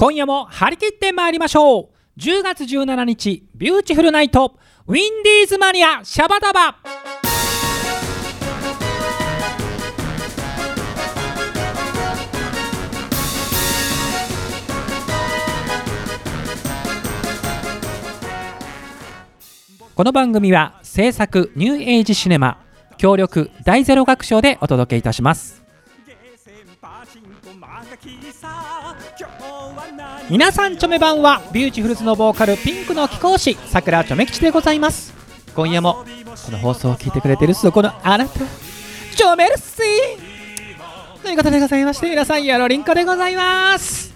今夜も張り切って参りましょう。10月17日ビューティフルナイト。ウィンディーズマニアシャバダバ。この番組は制作ニューエイジシネマ協力大ゼロ学賞でお届けいたします。皆さんチョメばんはビューティフルズのボーカルピンクの貴公子さくらチョメ吉でございます。今夜もこの放送を聞いてくれてるそこのあなたチョメルシー。ということでございまして皆さんよろりんこでございます。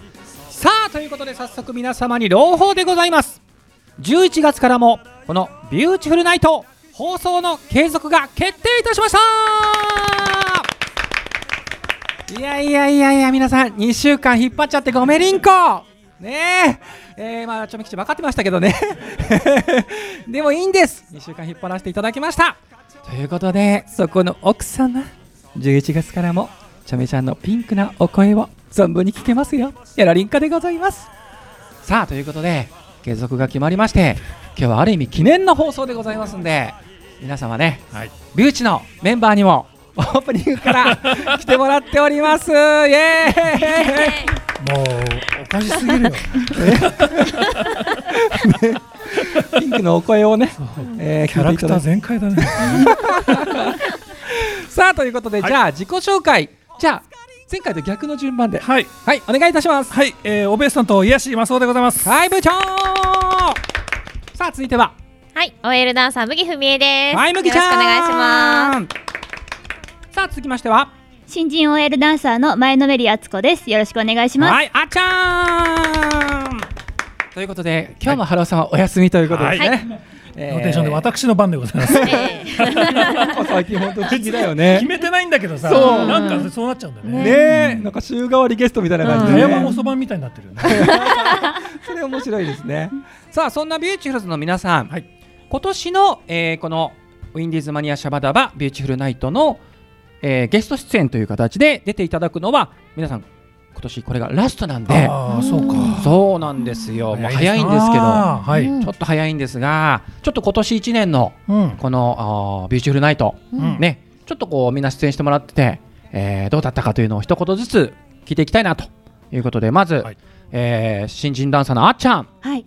さあということで早速皆様に朗報でございます。11月からもこのビューティフルナイト放送の継続が決定いたしました。いやいやいやいや皆さん2週間引っ張っちゃってごめりんこねえ。えー、まあちょめきち分かってましたけどね。でもいいんです。2週間引っ張らせていただきました。ということでそこの奥様11月からもちょめちゃんのピンクなお声を存分に聞けますよ。やらりんかでございます。さあということで継続が決まりまして今日はある意味記念の放送でございますんで皆様ね、はい、ビューチのメンバーにもオープニングから来てもらっております。イエーイもうおかしすぎるよ、ね、ピンクのお声をね、えー、キャラクター全開だね。さあということで、はい、じゃあ自己紹介。じゃあ前回と逆の順番で。はい、はい、お願いいたします。はい、えー、おべさんと癒しマスオでございます。はい部長。さあ続いては。はい OL ダンサー麦文江です。はい麦ちゃん。よろしくお願いします。さあ続きましては新人 OL ダンサーの前のめりあつこです。よろしくお願いします。はいあちゃん。ということで今日もハローさんはお休みということですね、はい。えー、ローテーションで私の番でございます。最近本当不思議だよね。決めてないんだけどさ、なんかそうなっちゃうんだよね。ね。なんか週替わりゲストみたいな感じで、山本番みたいになってるよね。それ面白いですね。さあそんなビューティフルズの皆さん、今年の、えー、このウィンディーズマニアシャバダバビューティフルナイトの、えー、ゲスト出演という形で出ていただくのは皆さん今年これがラストなんで。あそうか。そうなんですよ。もう早いんですけど、はい、ちょっと早いんですがちょっと今年1年のこの、うん、ビューティフルナイト、うん、ねちょっとこうみんな出演してもらってて、えー、どうだったかというのを一言ずつ聞いていきたいなということでまず、はい、えー、新人ダンサーのあっちゃん、はい、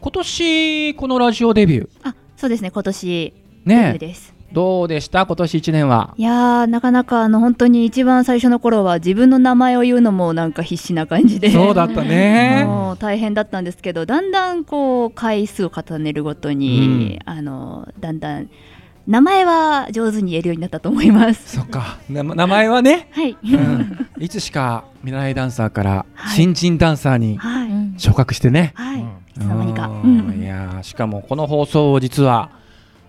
今年このラジオデビュー。あそうですね。今年デビューです、どうでした？今年1年は。いやなかなかあの本当に一番最初の頃は自分の名前を言うのもなんか必死な感じで。そうだったね。もう大変だったんですけどだんだんこう回数を重ねるごとに、うん、あのだんだん名前は上手に言えるようになったと思います。そっか。名前はね、はい。うん、いつしか見習いダンサーから新人ダンサーに昇格してね、はい、はい、いつの間にか、いやしかもこの放送を実は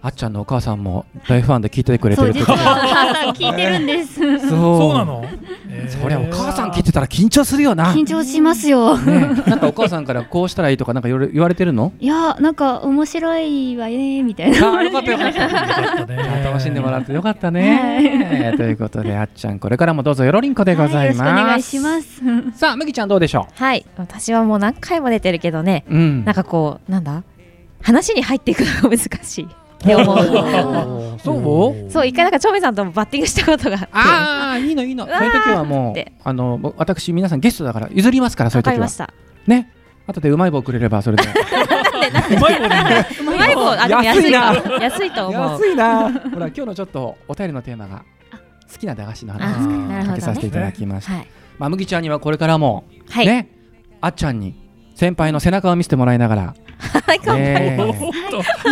あっちゃんのお母さんも大ファンで聞いてくれてるってこと聞いてるんです。そう。なの、えー、そりゃお母さん聞いてたら緊張するよな。緊張しますよ、ね、なんかお母さんからこうしたらいいとかなんか言われてるの？いやなんか面白いわねみたいな。あよかったよかった。ね。楽しんでもらってよかったね、はい、ということであっちゃんこれからもどうぞよろりんこでございます、はい、お願いします。さあ麦ちゃんどうでしょう？はい。私はもう何回も出てるけどね、うん、なんかこうなんだ？話に入っていくのが難しいって思う。そう？そう一回なんかチョメさんともバッティングしたことがあって。ああいいのいいの。そういう時はもうあの私皆さんゲストだから譲りますからそういう時は。ね。後でうまい棒くれればそれで。うまい棒でうまい棒あでも安いな安いと思う安いなほら今日のちょっとお便りのテーマが好きな駄菓子の話かけさせていただきましたまあ麦ちゃんにはこれからもねあっちゃんに先輩の背中を見せてもらいながらはい、頑張ります。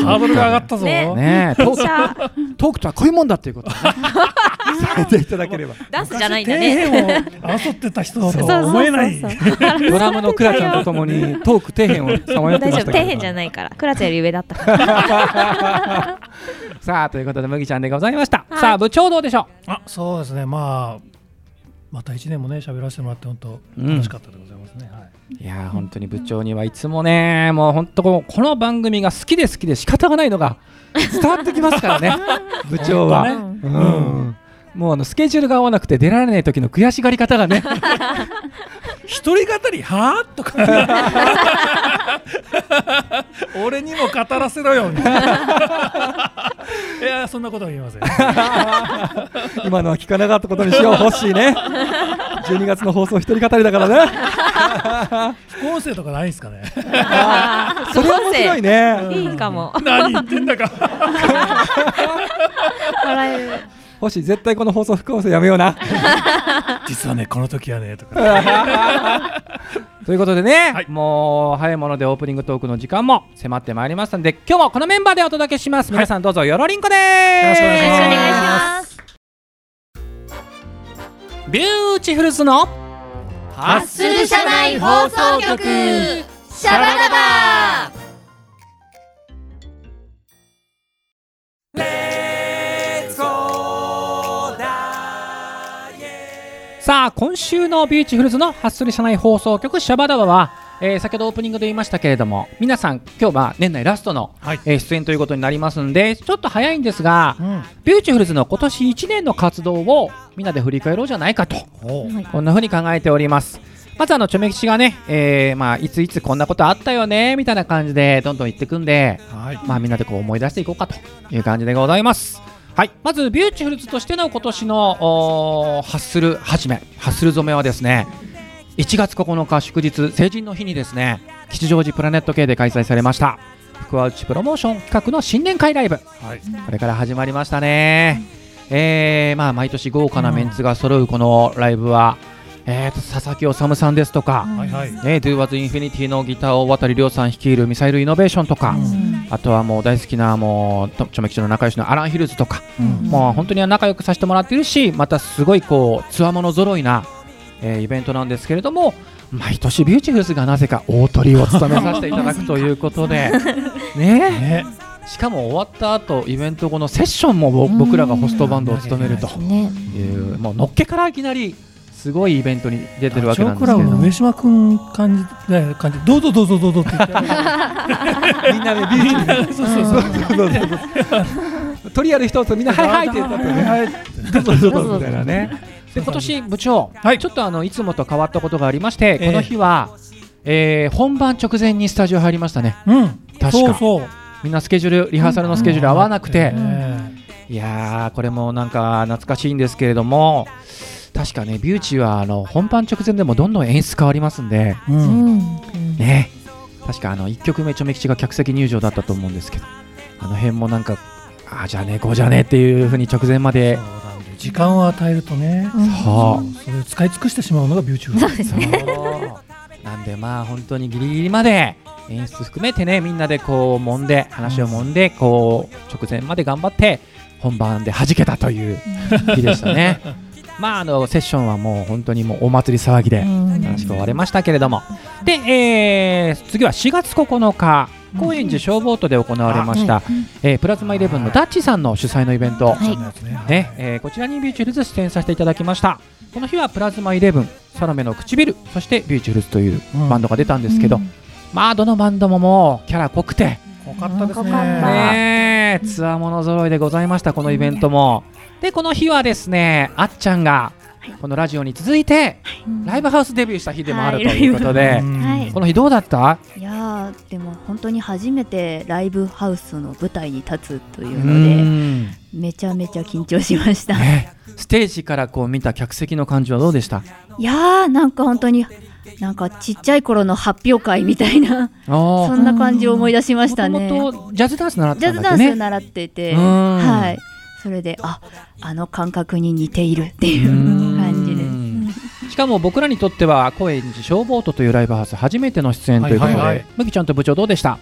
ハードルが上がったぞ。ね、トークとはこういうもんだっていうことね。させていただければ。ダンスじゃないんだね。争ってた人と思えない。ドラムのクラちゃんとともにトーク底辺をさまよってました底辺じゃないから。クラちゃんより上だったから。さあということで麦ちゃんでございました。さあ部長どうでしょう。あ、そうですね。まあまた一年もね喋らせてもらって本当楽しかったでございますね。はい。いや本当に部長にはいつもねもう本当この番組が好きで好きで仕方がないのが 伝わってきますからね。部長は、ね、うん、もうあのスケジュールが合わなくて出られない時の悔しがり方がね。一人語りはあとか 俺にも語らせろよ。みたいないやそんなことは言いません。今のは聞かなかったことにしよう。欲しいね12月の放送一人語りだからね。副音声とかないですかね。それは面白いね。いいかも。何言ってんだか。笑える。星絶対この放送副音声やめような。実はねこの時はねとか。ということでね、はい。もう早いものでオープニングトークの時間も迫ってまいりましたので今日もこのメンバーでお届けします、皆さんどうぞよろりんこです。よろしくお願いよろしくお願いしますビューティフルズのハッスル社内放送局。シャバダバ。さあ今週のビューティフルズのハッスル社内放送局シャバダバは、えー先ほどオープニングで言いましたけれども皆さん今日は年内ラストの、はい。えー出演ということになりますんでちょっと早いんですが、うん。ビューティフルズの今年1年の活動をみんなで振り返ろうじゃないかとこんな風に考えております。まずあのチョメ吉がね、えーまあ、いついつこんなことあったよねみたいな感じでどんどん言ってくんで、はい。まあ、みんなでこう思い出していこうかという感じでございます。はい、まずビューティフルズとしての今年のハッスル始めハッスル初めはですね1月9日祝日成人の日にですね吉祥寺プラネット K で開催されました福は内プロモーション企画の新年会ライブ。はい。これから始まりましたね。えーまあ、毎年豪華なメンツが揃うこのライブは、えーと佐々木修さんですとか、はいはい。ね、Do Was Infinity のギターを渡亮さん率いるミサイルイノベーションとか、うん。あとはもう大好きなもうとチョメ吉の仲良しのアラン・ヒルズとか、うん。もう本当に仲良くさせてもらっているしまたすごいこうつわもの揃いな、えーイベントなんですけれども毎年ビューティフルズがなぜか大トリを務めさせていただくということで。ね。ね。しかも終わった後イベント後のセッションもぼ僕らがホストバンドを務めると。ね。いうもうのっけからいきなりすごいイベントに出てるわけなんですけれど上島君感じで感じどうぞどうぞどうぞって言ってみんなでビューティフルそうそうそうトリやる人とみんなはいはいって言ったってねはいどうぞどうぞみたいなね。で今年部長、はい。ちょっとあのいつもと変わったことがありまして、ええ。この日は、えー本番直前にスタジオ入りましたね。うん。確か。そうそう。みんなスケジュールリハーサルのスケジュール合わなくて、ねいやーこれもなんか懐かしいんですけれども。確かね、ビューチはあの本番直前でもどんどん演出変わりますんで、ううん。んね、確かあの1曲目、ちょめきちが客席入場だったと思うんですけど、あの辺もなんか、ああ、じゃあね、こうじゃねっていうふうに直前まで時間を与えるとねはそれを使い尽くしてしまうのがビューティフル。そうですね。なんでまあ本当にギリギリまで演出含めてねみんなでこう揉んで話を揉んでこう直前まで頑張って本番で弾けたという日でしたね。まああのセッションはもう本当にもうお祭り騒ぎでうん。楽しく終わりましたけれども。で、えー次は4月9日高円寺ショーボートで行われました、えープラズマイレブンのダッチさんの主催のイベント、はい。ねねえーこちらにビューティフルズ出演させていただきました。この日はプラズマイレブンサロメの唇そしてビューティフルズといううん。バンドが出たんですけど、まあどのバンドももうキャラ濃くて。濃かったですね。ねえつわもの揃いでございましたこのイベントも。でこの日はですねあっちゃんがこのラジオに続いてライブハウスデビューした日でもあるということで、この日どうだった？いやーでも本当に初めてライブハウスの舞台に立つといううのでん。めちゃめちゃ緊張しました。ね。ステージからこう見た客席の感じはどうでした？いやーなんか本当になんかちっちゃい頃の発表会みたいなそそんな感じを思い出しましたね。もともとジャズダンス習ってジャズダンス習ってて、うん。はい。それでああの感覚に似ているっていう。うんしかも僕らにとっては高円寺ショーボートというライブハウス初めての出演ということで、はいはいはい。麦ちゃんと部長どうでした？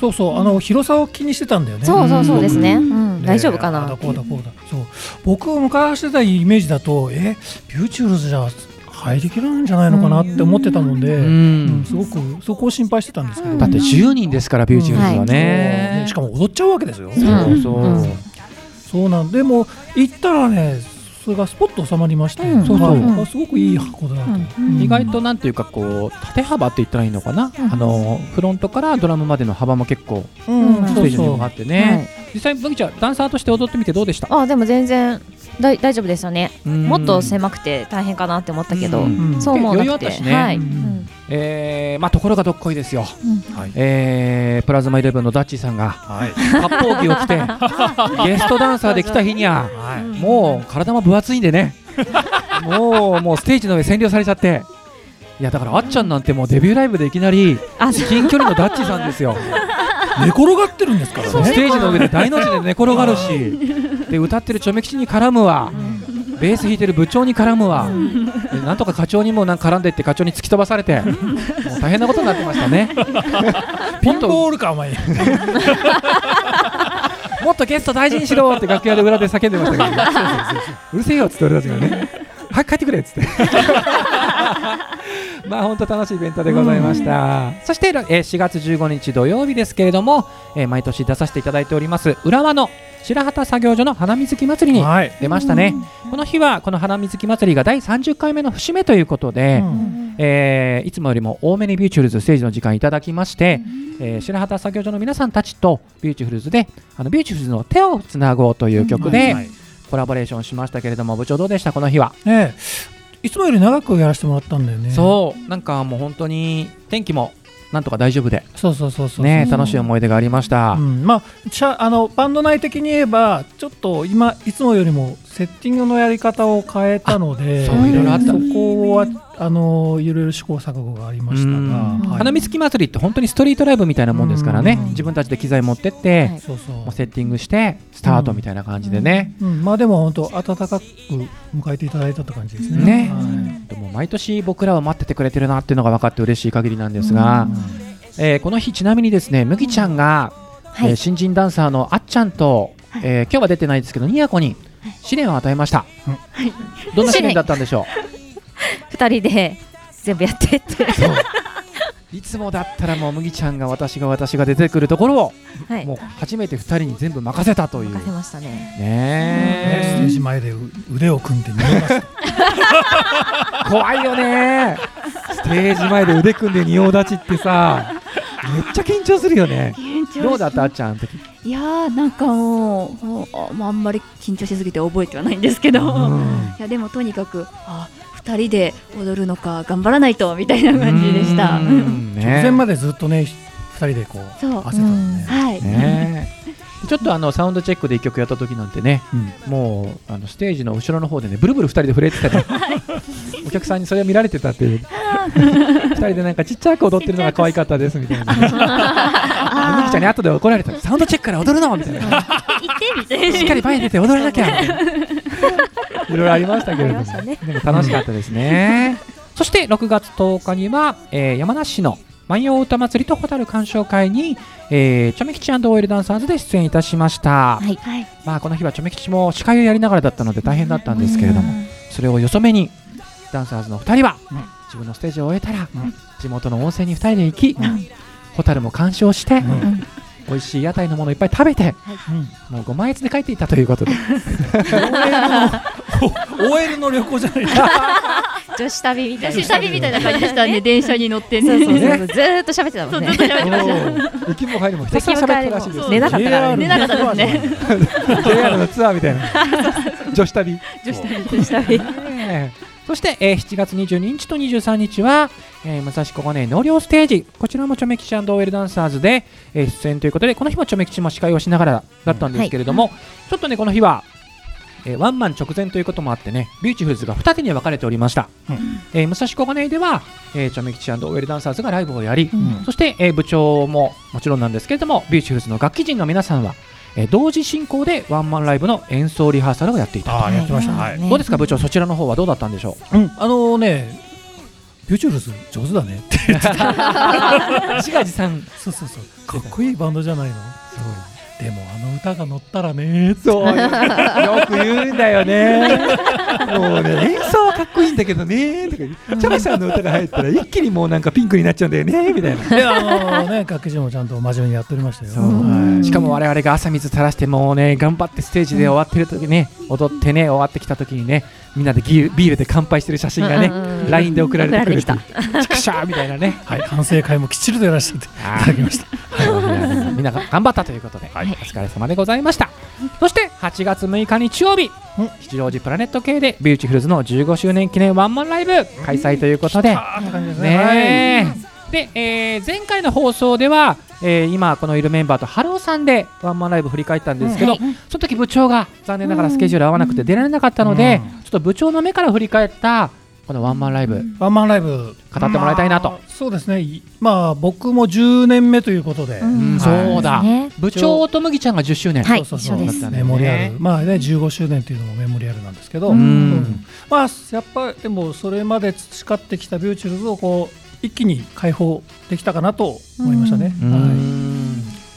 そうそうあの広さを気にしてたんだよね。そうそうそうですね、うん。ね大丈夫かな？だこうだこうだ。そう。僕昔してたイメージだとえビューチュールズじゃ入りきらないんじゃないのかなって思ってたもんで、ううんんすごくそこを心配してたんですけど、だって10人ですからビューティフルズはね。ね、しかも踊っちゃうわけですよ、そうそう、うん。そうなん。でも行ったらねそれがスポッと収まりまして、うん。そうそう。すごくいい箱だなと、うん。意外となんていうかこう縦幅って言ったらいいのかな、うん。あのフロントからドラムまでの幅も結構うん。うんステージにもあってね、実際麦ちゃんダンサーとして踊ってみてどうでした？あでも全然だ大丈夫ですよね。もっと狭くて大変かなって思ったけど。そう思わなくて。はいえーまあところがどっこいですよ。えープラズマイレブンのダッチーさんが割烹着を着て ゲストダンサーで来た日にはもう体も分厚いんでね。もうもうステージの上占領されちゃって。いやだからあっちゃんなんてもうデビューライブでいきなり近距離のダッチさんですよ。寝転がってるんですからね。ステージの上で大の字で寝転がるしで歌ってるチョメ吉に絡むわベース弾いてる部長に絡むわ。なんとか課長にもなんか絡んでいって課長に突き飛ばされてもう大変なことになってましたね。ピンボールかお前。もっとゲスト大事にしろって楽屋で裏で叫んでましたけど。うるせえよっつって俺たちがね。早く帰ってくれっつってまあ本当楽しいイベントでございました、うん、そして、えー、4月15日土曜日ですけれども、えー、毎年出させていただいております浦和の白旗作業所の花水木祭りに出ましたね、はい、この日はこの花水木祭りが第30回目の節目ということで、うん、えー、いつもよりも多めにビューチュールズステージの時間いただきまして、うん、えー、白旗作業所の皆さんたちとビューティフルズであのビューティフルズの手をつなごうという曲で、うん。はいはいコラボレーションしましたけれども部長どうでしたこの日は、ええ、いつもより長くやらせてもらったんだよね。そう。なんかもう本当に天気もなんとか大丈夫で。そうそうそうそうね楽しい思い出がありました、うん、まああのバンド内的に言えばちょっと今いつもよりもセッティングのやり方を変えたのでそういろいろあった。そこはあのいろいろ試行錯誤がありましたが、はい、花見つき祭りって本当にストリートライブみたいなもんですからね。自分たちで機材持ってって、はい、セッティングしてスタートみたいな感じでね、うん。うん、まあでも本当温かく迎えていただいたって感じですね。ね、はい、でも毎年僕らは待っててくれてるなっていうのが分かって嬉しい限りなんですが、えー、この日ちなみにですね麦ちゃんが、はい、えー、新人ダンサーのあっちゃんと、えー、今日は出てないですけどにやこに試練を与えました、はい、どんな試練だったんでしょう？2人で全部やってって。いつもだったらもう麦ちゃんが私が私が出てくるところを、はい、もう初めて2人に全部任せたという。任せましたね。ねステージ前で腕を組んで見えました 怖いよね。ステージ前で腕組んで仁王立ちってさめっちゃ緊張するよね。どうだったあっちゃん時？いやーなんかもうあんまり緊張しすぎて覚えてはないんですけど、うん、いやでもとにかくあ2人で踊るのか頑張らないとみたいな感じでした、ね、直前までずっとね2人でこうね、はい。ね。ちょっとあのサウンドチェックで1曲やった時なんてね、うん、もうあのステージの後ろの方でねブルブル2人で震えてたね、はい、お客さんにそれを見られてたっていう。2人でなんかちっちゃく踊ってるのが可愛かったですみたいな、ね、みきちゃんに後で怒られた。サウンドチェックから踊るのみたいな。しっかり前に出て踊らなきゃ。い ろいろありましたけれども、ね、でも楽しかったですね。そして6月10日には、えー、山梨市の万葉歌祭りと蛍鑑賞会に、えー、チョメ吉オイルダンサーズで出演いたしました、はい、まあ、この日はチョメ吉も司会をやりながらだったので大変だったんですけれどもそれをよそめにダンサーズの2人は、うん、自分のステージを終えたら、うん、地元の温泉に2人で行き、うん、蛍も鑑賞して、美味しい屋台のものいっぱい食べて、もう5万円で帰っていったということで。OL の旅行じゃない。女子旅みたいな。女子旅みたいな感じでしたね。電車に乗ってね。そうそうそうずっと喋ってたもんね。ずっと喋ってました。行きも帰りもひたすら喋ってたらしいです寝なかったから寝なかったですね JR のツアーみたいな女子旅女子旅女子旅そして、えー、7月22日と23日は、えー、武蔵小金井納涼ステージ、こちらもチョメ吉 &OL ダンサーズで、えー、出演ということで、この日もチョメ吉も司会をしながらだったんですけれども、はい、ちょっとね、この日は、えー、ワンマン直前ということもあってね、ビューティフルズが二手に分かれておりました。うん、えー、武蔵小金井では、えー、チョメ吉 &OL ダンサーズがライブをやり、うん、そして、えー、部長ももちろんなんですけれども、ビューティフルズの楽器陣の皆さんは、えー、同時進行でワンマンライブの演奏リハーサルをやっていたあやってました、はい、どうですか部長そちらの方はどうだったんでしょう、うん、あのー、ねビューティフルズ上手だねって言ってた。自画自賛そうそうそう。かっこいいバンドじゃないの？そう。でもあの歌が乗ったらねそう。よく言うんだよね。もうね演奏はかっこいいんだけどねとかチャラさんの歌が入ったら一気にもうなんかピンクになっちゃうんだよねみたいな。であのね楽器もちゃんと真面目にやっておりましたよ、はい、しかも我々が汗水垂らしてもうね頑張ってステージで終わってる時ね踊ってね終わってきた時にねみんなでビールで乾杯してる写真がね、LINE で送られてくるってチクショーみたいなね、はい、反省会もきっちりとやらせていただきました。はい、みんな頑張ったということで、はい、お疲れ様でございました。そして8月6日日曜日、吉祥寺プラネット K でビューティフルズの15周年記念ワンマンライブ開催ということで、ね。で、えー前回の放送では、えー今このいるメンバーとハローさんでワンマンライブ振り返ったんですけど、その時部長が残念ながらスケジュール合わなくて出られなかったので、ちょっと部長の目から振り返ったこのワンマンライブ、ワンマンライブ。語ってもらいたいなと。まあそうですね。いまあ僕も10年目ということで、うん。はいそうだ、ね。部長と麦ちゃんが10周年、はいそうそうそう。ねメモリアル。まあね15周年というのもメモリアルなんですけど、うん。うん。まあやっぱりでもそれまで培ってきたビューチュルズをこう一気に解放できたかなと思いましたね。うはい。ん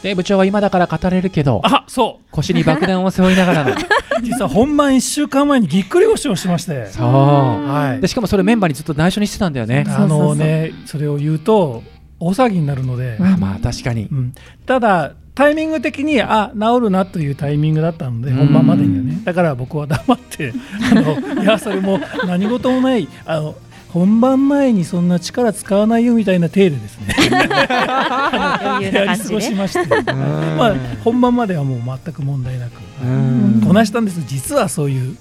で部長は今だから語れるけどあそ腰に爆弾を背負いながらの。う 実は本番1週間前にぎっくり腰をしまして、そう。はい。でしかもそれメンバーにずっと内緒にしてたんだよね。あのねそれを言うと大騒ぎになるので、あまあ確かに。うん。ただタイミング的にあ治るなというタイミングだったのでうん。本番までにはね。だから僕は黙ってあのいやそれも何事もないあの本番前にそんな力使わないよみたいな体でですね。やり過ごしまして、まあ、本番まではもう全く問題なく。うん。こなしたんです。実はそういう、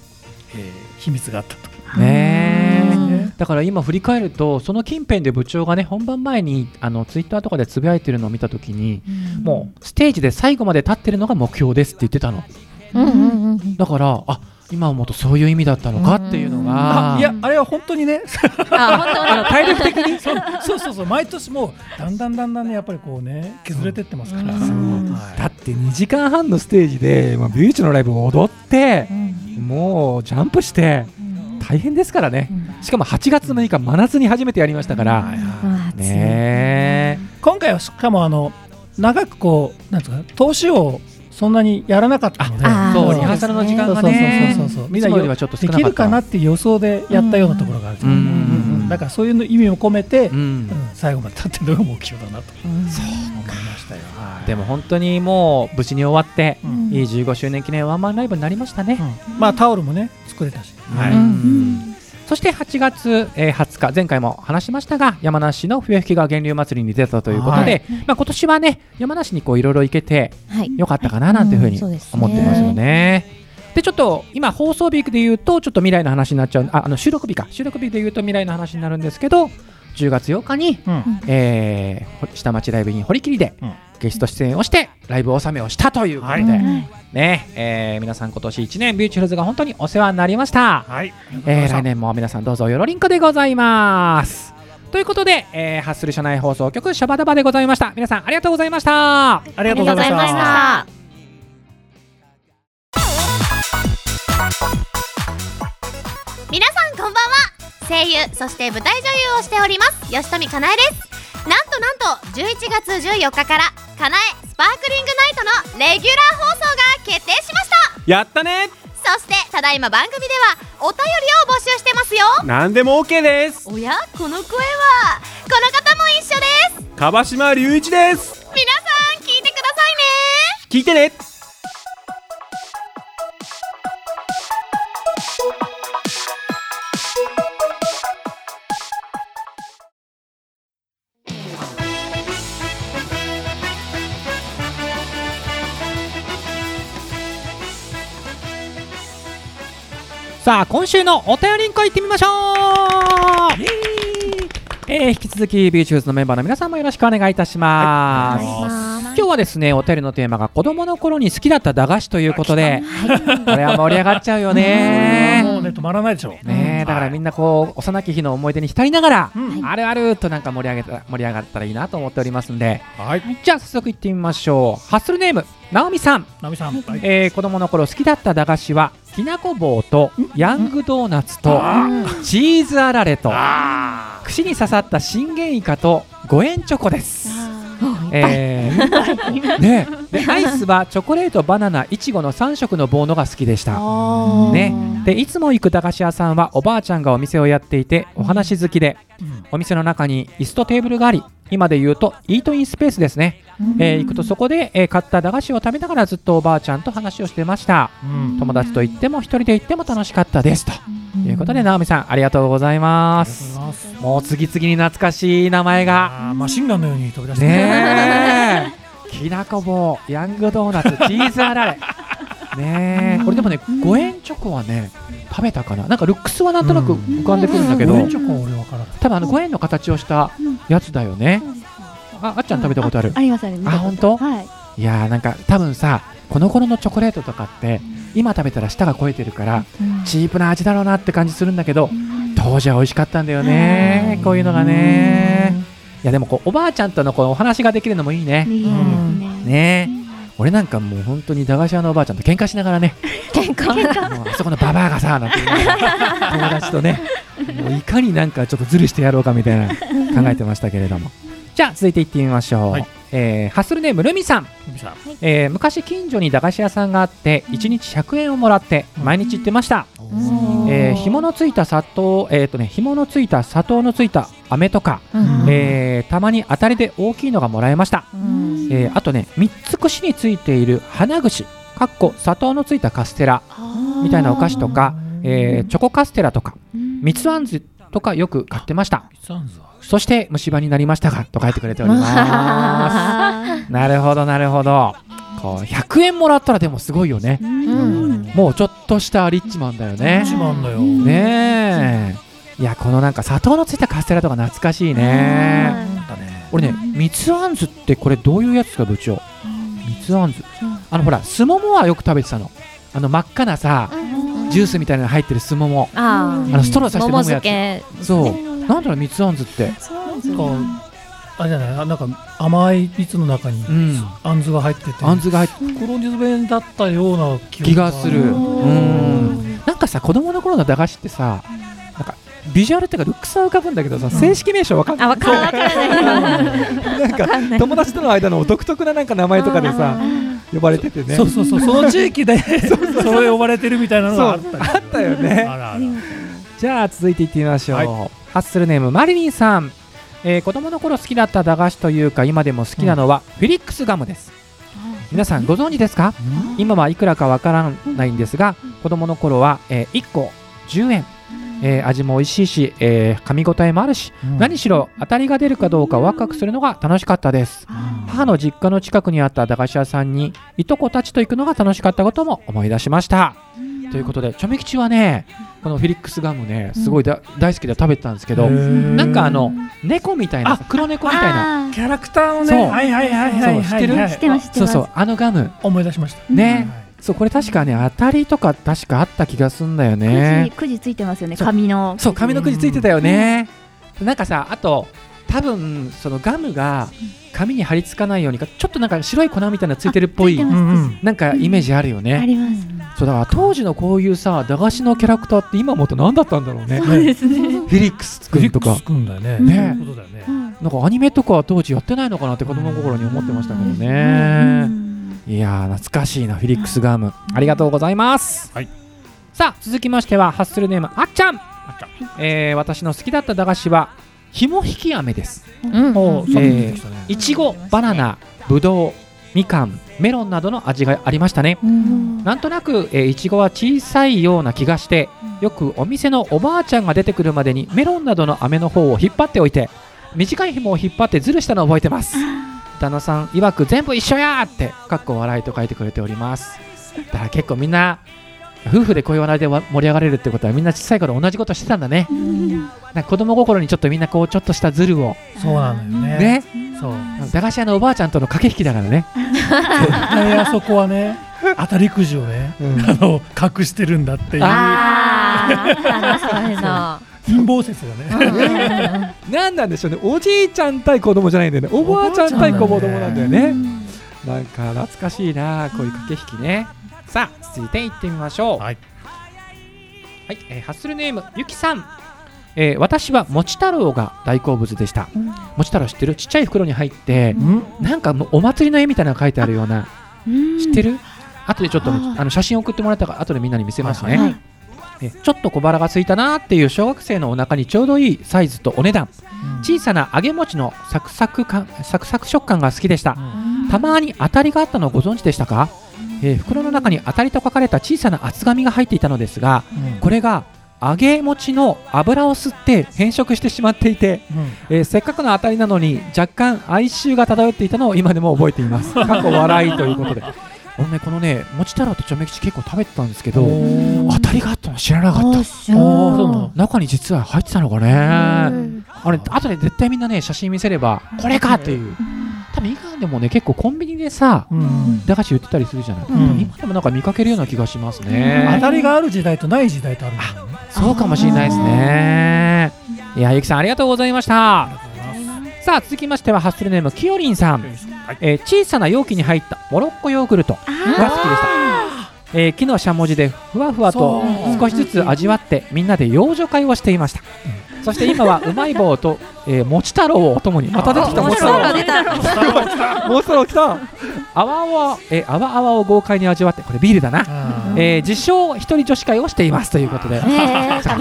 えー秘密があったと。ねだから今振り返るとその近辺で部長がね本番前にあのツイッターとかでつぶやいてるのを見たときにもうステージで最後まで立ってるのが目標ですって言ってたの。うんうんうんうん。だからあ今思うとそういう意味だったのかっていうのが。あいやあれは本当にね。体力的に。そうそうそうそう毎年もうだんだんだんだんねやっぱりこうね削れてってますから、うん。はい。だって2時間半のステージで、まあ、ビューチのライブを踊ってもうジャンプして大変ですからね。しかも8月6日真夏に初めてやりましたから。ね今回はしかもあの長くこうなんですか投資をそんなにやらなかったので。あそうそう。リハーサルの時間がそうねそうそうそうそう。みんなよりはちょっと少でなかったきるかなっていう予想でやったようなところがあるんですようん。だからそういうの意味を込めて、ううんん最後まで立ってるのが目標だなと。うん。思いましたよ。はい。でも本当にもう無事に終わってうん。いい15周年記念ワンマンライブになりましたね。うん。まあタオルもね作れたし、はい。うんそして8月、えー20日前回も話しましたが山梨の笛吹きが源流祭りに出たということで、はい。まあ、今年はね山梨にこういろいろ行けてはい。よかったかななんていうふうに思ってますよね。でちょっと今放送日で言うとちょっと未来の話になっちゃうああの収録日か。収録日で言うと未来の話になるんですけど10月8日に、うんえーほ下町ライブイン堀切でうんゲスト出演をしてライブ納めをしたということで、はいねえー皆さん今年1年ビューティフルズが本当にお世話になりました。はいえー来年も皆さんどうぞよろりんこでございます。ということで、えーハッスル社内放送局シャバダバでございました。皆さんありがとうございました。ありがとうございました。た。皆さんこんばんは声優そして舞台女優をしております。吉富かなえです。なんとなんと11月14日からかなえスパークリングナイトのレギュラー放送が決定しました。やったね。そしてただいま番組ではお便りを募集してますよ。何でも OK です。おやこの声はこの方も一緒です。樺島隆一です。皆さん聞いてくださいね。聞いてねさあ今週のお便りんこ行ってみましょう。えー引き続きビューティフルズのメンバーの皆さんもよろしくお願いいたします、今日はですねお便りのテーマが子供の頃に好きだった駄菓子ということで、これは盛り上がっちゃうよね。もうね止まらないでしょ。ねえだからみんなこう幼き日の思い出に浸りながら、うん。あるあるとなんか盛り上げた盛り上がったらいいなと思っておりますんで。はい。じゃあ早速行ってみましょう。ハッスルネームなおみさん、ナミさん。はい。えー子供の頃好きだった駄菓子はきなこ棒とヤングドーナツとチーズあられと串に刺さった信玄イカと5円チョコです。えー。ね、でアイスはチョコレート、バナナ、いちごの3色の棒のが好きでした。ね、でいつも行く駄菓子屋さんはおばあちゃんがお店をやっていてお話好きで、お店の中に椅子とテーブルがあり今で言うとイートインスペースですね、えー行くとそこで、えー買った駄菓子を食べながらずっとおばあちゃんと話をしてました。うん。友達と行っても一人で行っても楽しかったですということで直美さんありがとうございます。もう次々に懐かしい名前が。マシンガンのように飛び出して。ねえ。きなこ棒ヤングドーナツチーズあられ。ねえ、俺でもね、五円チョコはね、食べたかな、なんかルックスはなんとなく浮かんでくるんだけど、五円チョコは俺わからない。多分あの五円の形をしたやつだよね。あ、あっちゃん食べたことある？ありますあります。あ、本当？はい。いやーなんか多分さ、この頃のチョコレートとかって、今食べたら舌が肥えてるから、チープな味だろうなって感じするんだけど、当時は美味しかったんだよね、こういうのがね。いやでもこうおばあちゃんとのこうお話ができるのもいいね。ね。ね。俺なんかもう本当に駄菓子屋のおばあちゃんと喧嘩しながらね、喧嘩。もうあそこのババアがさなんて言いながら友達とね、もういかになんかちょっとズルしてやろうかみたいな考えてましたけれども。じゃあ続いていってみましょう。はいえーハッスルネームルミさん。えー昔近所に駄菓子屋さんがあって1日100円をもらって毎日行ってました、えー紐のついた砂糖えっ、とね紐のついた砂糖のついた飴とか、うん。えーたまに当たりで大きいのがもらえました、うん。えーあとね3つ串についている花串かっこ砂糖のついたカステラみたいなお菓子とか、えーチョコカステラとかみつあんずとかよく買ってました。そして虫歯になりましたがと書いてくれております。なるほどなるほど。こう100円もらったらでもすごいよね。うん。もうちょっとしたリッチマンだよね。一番だよ。ねえ。いやこのなんか砂糖のついたカステラとか懐かしいね。俺ねみつあんずってこれどういうやつか部長？みつあんず。あのほらすももはよく食べてたの。あの真っ赤なさジュースみたいなの入ってるすももああのストローさして飲むやつ。そう。なんだろうみつあんずって。なんかあれじゃない。あなんか甘い蜜の中にうん。あんずが入ってて。あんずが入って黒水弁だったような気がする。ううん。なんかさ子供の頃の駄菓子ってさなんかビジュアルっていうかルックスは浮かぶんだけどさ正式名称わかんない。あわかんわからない。なんか友達との間の独特ななんか名前とかでさ呼ばれててね。そうそうそう。その地域でそれ呼ばれてるみたいなのがあったり。あったよね。あらあら。じゃあ続いていってみましょう、はい。ハッスルネームマリリンさん、えー子供の頃好きだった駄菓子というか今でも好きなのはフィリックスガムです。皆さんご存知ですか？今はいくらかわからないんですが子供の頃は、え1個10円、えー味も美味しいし、えー噛み応えもあるし、うん。何しろ当たりが出るかどうかワクワクするのが楽しかったです。母の実家の近くにあった駄菓子屋さんにいとこたちと行くのが楽しかったことも思い出しました。ということでチョメ吉はねこのフィリックスガムねすごいだ、大好きで食べてたんですけどなんかあの猫みたいな黒猫みたいな。キャラクターをそう。ねはいはいはいはいはい。そう知ってる？はい知ってます知ってます。そうそうあのガム。思い出しました。ね、そうこれ確かね当たりとか確かあった気がすんだよくねじくじついてますよね紙の。そう紙のくじついてたよね、なんかさあと多分そのガムが紙に貼り付かないようにかちょっとなんか白い粉みたいなのついてるっぽいなんかイメージあるよあねります。そうだから当時のこういうさ駄菓子のキャラクターって今思うと何だったんだろうね。そうですね。フィリックスフィリック君とかスくんだよね。ね。そういうことだよね。なんかアニメとかは当時やってないのかなって子供心に思ってましたけどねいやー懐かしいなフィリックスガム。ありがとうございます、はい。さあ続きましてはハッスルネームあっちゃんえー私の好きだった駄菓子はひも引き飴です。うん。おうさっき出てきたね。いちごバナナぶどうみかんメロンなどの味がありましたね。なんとなく、えーいちごは小さいような気がしてよくお店のおばあちゃんが出てくるまでにメロンなどの飴の方を引っ張っておいて短い紐を引っ張ってズルしたのを覚えてます 旦那さん曰く全部一緒やーってかっこ笑いと書いてくれております。だから結構みんな夫婦でこういう話題でわ盛り上がれるってことはみんな小さい頃同じことしてたんだね。なんか子供心にちょっとみんなこうちょっとしたズルを。そうなのよね。ね。そう。駄菓子屋のおばあちゃんとの駆け引きだからね、絶対あそこはね 当たりくじをねあの隠してるんだっていう。ああそういうの陰謀説がねなんなんでしょうね。おじいちゃん対子供じゃないんだよね。おばあちゃん対子供なんだよね。なんか懐かしいなこういう駆け引きね。さあ続いていってみましょう。はい。はい、えーハッスルネームゆきさん、えー私はもち太郎が大好物でした、もち太郎知ってる？ちっちゃい袋に入ってうん。なんかもうお祭りの絵みたいなのが書いてあるような。知ってる？後でちょっとねあの写真送ってもらったから後でみんなに見せますね、はい。えちょっと小腹が空いたなーっていう小学生のお腹にちょうどいいサイズとお値段。小さな揚げ餅のサクサク感サクサク食感が好きでした。たまに当たりがあったのをご存知でしたか、えー袋の中に当たりと書かれた小さな厚紙が入っていたのですがうん。これが揚げ餅の油を吸って変色してしまっていて、えーせっかくの当たりなのに若干哀愁が漂っていたのを今でも覚えています。過去笑いということで。俺ねこのね餅太郎とちょめ吉結構食べてたんですけど当たりがあったの知らなかった。中に実は入ってたのかねあれ後で絶対みんなね写真見せればこれかっていう。多分今でもね結構コンビニでさ、うん、駄菓子売ってたりするじゃない、うん、今でもなんか見かけるような気がしますね、当たりがある時代とない時代とあるんだよね。そうかもしれないですね。いやゆきさんありがとうございました。さあ続きましてはハッスルネームきよりん。さん、えー、小さな容器に入ったモロッコヨーグルトが好きでした。えー、木のしゃもじでふわふわと少しずつ味わってみんなで養女会をしていました、うん、そして今はうまい棒と、えー、もち太郎をお供にまた出てきた。もち太郎もち太郎来た。あわあわ、えー、あわあわを豪快に味わってこれビールだな、えー、自称一人女子会をしていますということで、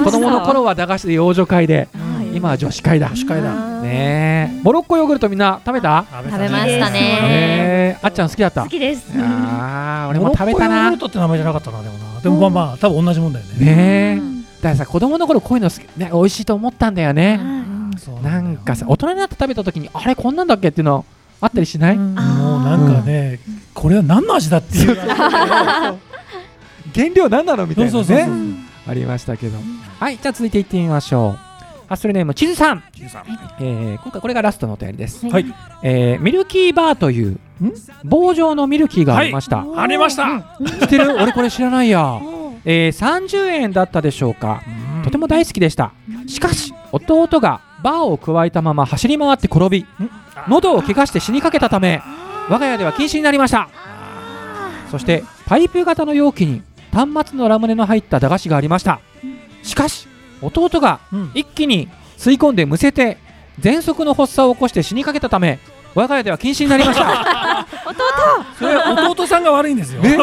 子供の頃は駄菓子で養女会で、今は女子会だ。女子会だね。モロッコヨーグルトみんな食べた？食べましたね。あっちゃん好きだった？好きです。ああ俺も食べたな。モロッコヨーグルトって名前じゃなかったなでもな。でもまあまあ多分同じもんだよね。ねだからさ子供の頃こういうのね美味しいと思ったんだよね。なんかさ大人になって食べた時にあれこんなんだっけっていうのあったりしない？もうなんかねこれは何の味だっていう。原料何なのみたいなね。ありましたけど。はいじゃあ続いていってみましょうハッスルネーム地図さん。えー、今回これがラストのお便りです。はい。えー、ミルキーバーという棒状のミルキーがありました。はい、ありました。知ってる？俺これ知らないや。えー、30円だったでしょうか。とても大好きでした。しかし弟がバーを加えたまま走り回って転び、喉を怪我して死にかけたため、我が家では禁止になりました。そしてパイプ型の容器に端末のラムネの入った駄菓子がありました。しかし弟が一気に吸い込んでむせて喘息の発作を起こして死にかけたため我が家では禁止になりました。弟。それは弟さんが悪いんですよ、ね。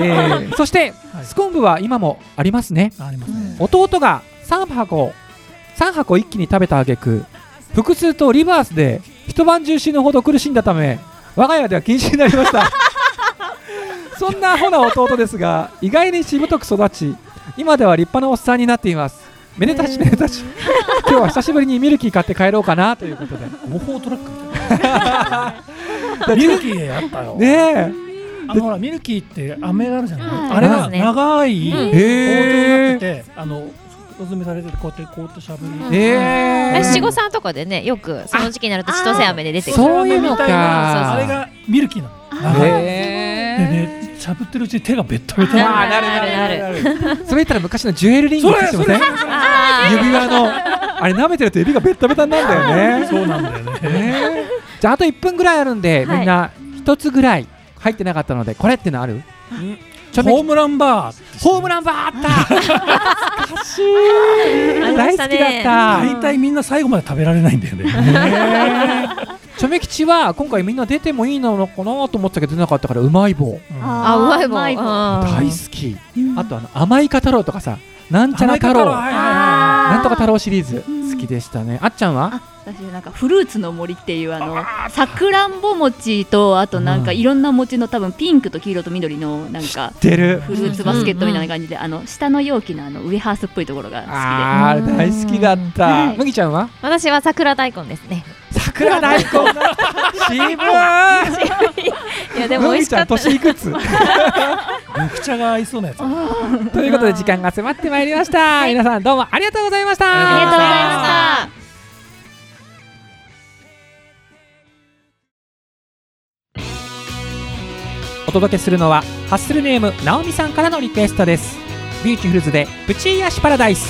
えー、そして、はい、スコンブは今もありますね、ね、弟が3箱3箱一気に食べた挙句腹痛とリバースで一晩中死ぬほど苦しんだため我が家では禁止になりました。そんなアホな弟ですが意外にしぶとく育ち今では立派なおっさんになっていますめでたしめでたし。今日は久しぶりにミルキー買って帰ろうかなということで。模倣トラックみたいな。ミルキーやったよ。ねえ。あのほらミルキーって飴があるじゃない、あれが長い包丁になっててあのお詰めされてこうやってこうやってしゃぶりえ。え七五三とかでねよくその時期になると千歳飴で出てくる。そういうのかあれがミルキーなの。長い。でねしゃぶってるうちに手がベッタベタ。なるなるなる。それ言ったら昔のジュエルリングって言ってません？指輪のあれ舐めてると指がベッタベタになるんだよね。そうなんだよね。じゃああと1分ぐらいあるんでみんな1つぐらい入ってなかったのでこれってのある？ホームランバーホームランバーあった。懐かしい。大好きだった。大体みんな最後まで食べられないんだよね チョメ吉は今回みんな出てもいいのかなと思ったけど出なかったからうまい棒、あうまい棒。大好き、あとあの甘いか太郎とかさなんちゃら太郎。なんとか太郎シリーズ好きでしたね。あっちゃんは？私なんかフルーツの森っていうあのさくらんぼ餅とあとなんかいろんな餅の多分ピンクと黄色と緑のなんかフルーツバスケットみたいな感じであの下の容器のあのウエハースっぽいところが好きで。あれ大好きだった。麦ちゃんは？私は桜大根ですね。桜大根 渋い。いやでも美味しかった。年いくつ？緑茶が合いそうなやつ。ということで時間が迫ってまいりました、皆さんどうもありがとうございました。ありがとうございましたお届けするのはハッスルネームなおみさんからのリクエストです。ビューティフルズでプチ癒しパラダイス。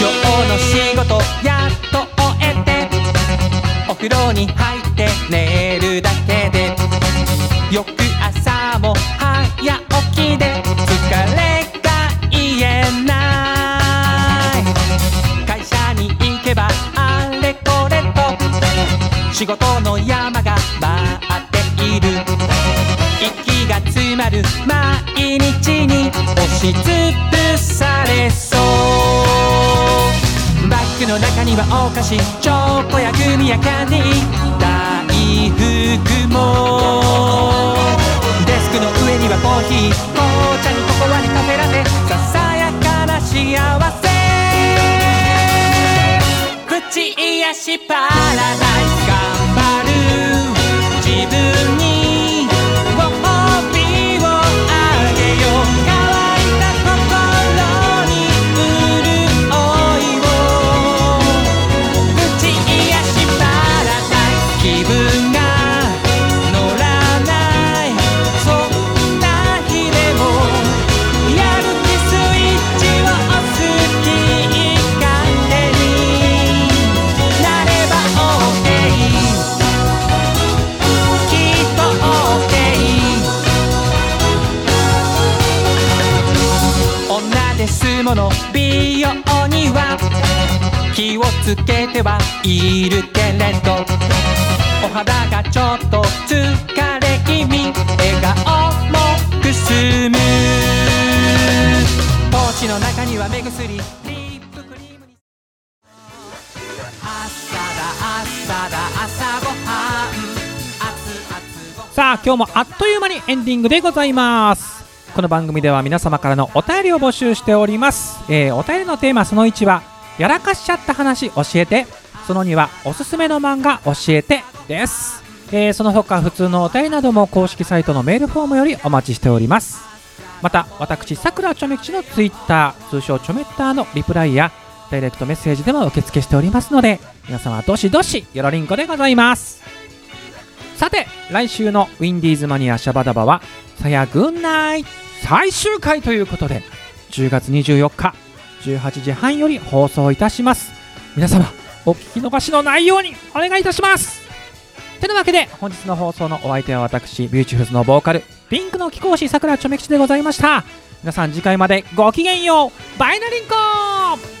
今日の仕事やっと終えてお風呂に入仕事の山が待っている。息が詰まる。毎日に押しつぶされそう。バッグの中にはお菓子チョコやグミやキャンディー大福も。デスクの上にはコーヒー紅茶にココアにカフェラテ。ささやかな幸せ。口癒しパラダイス頑張る自分ちょっと疲れ気味笑顔もくすむ。ポーチの中には目薬リップクリーム。に朝だ朝だ朝ごはん。熱々さあ今日もあっという間にエンディングでございます。この番組では皆様からのお便りを募集しております、えーお便りのテーマその1はやらかしちゃった話教えて。その2はおすすめの漫画教えてです、えーその他普通のお便りなども公式サイトのメールフォームよりお待ちしております。また私さくらちょめ吉のツイッター通称ちょめッターのリプライやダイレクトメッセージでも受付しておりますので皆様どしどしよろりんこでございます。さて来週のウィンディーズマニアシャバダバはさやぐんない最終回ということで10月24日18時半より放送いたします。皆様お聞き逃しのないようにお願いいたします。てなわけで本日の放送のお相手は私ビューティフルズのボーカルピンクの貴公子さくらちょめきちでございました。皆さん次回までごきげんよう。バイナリンコ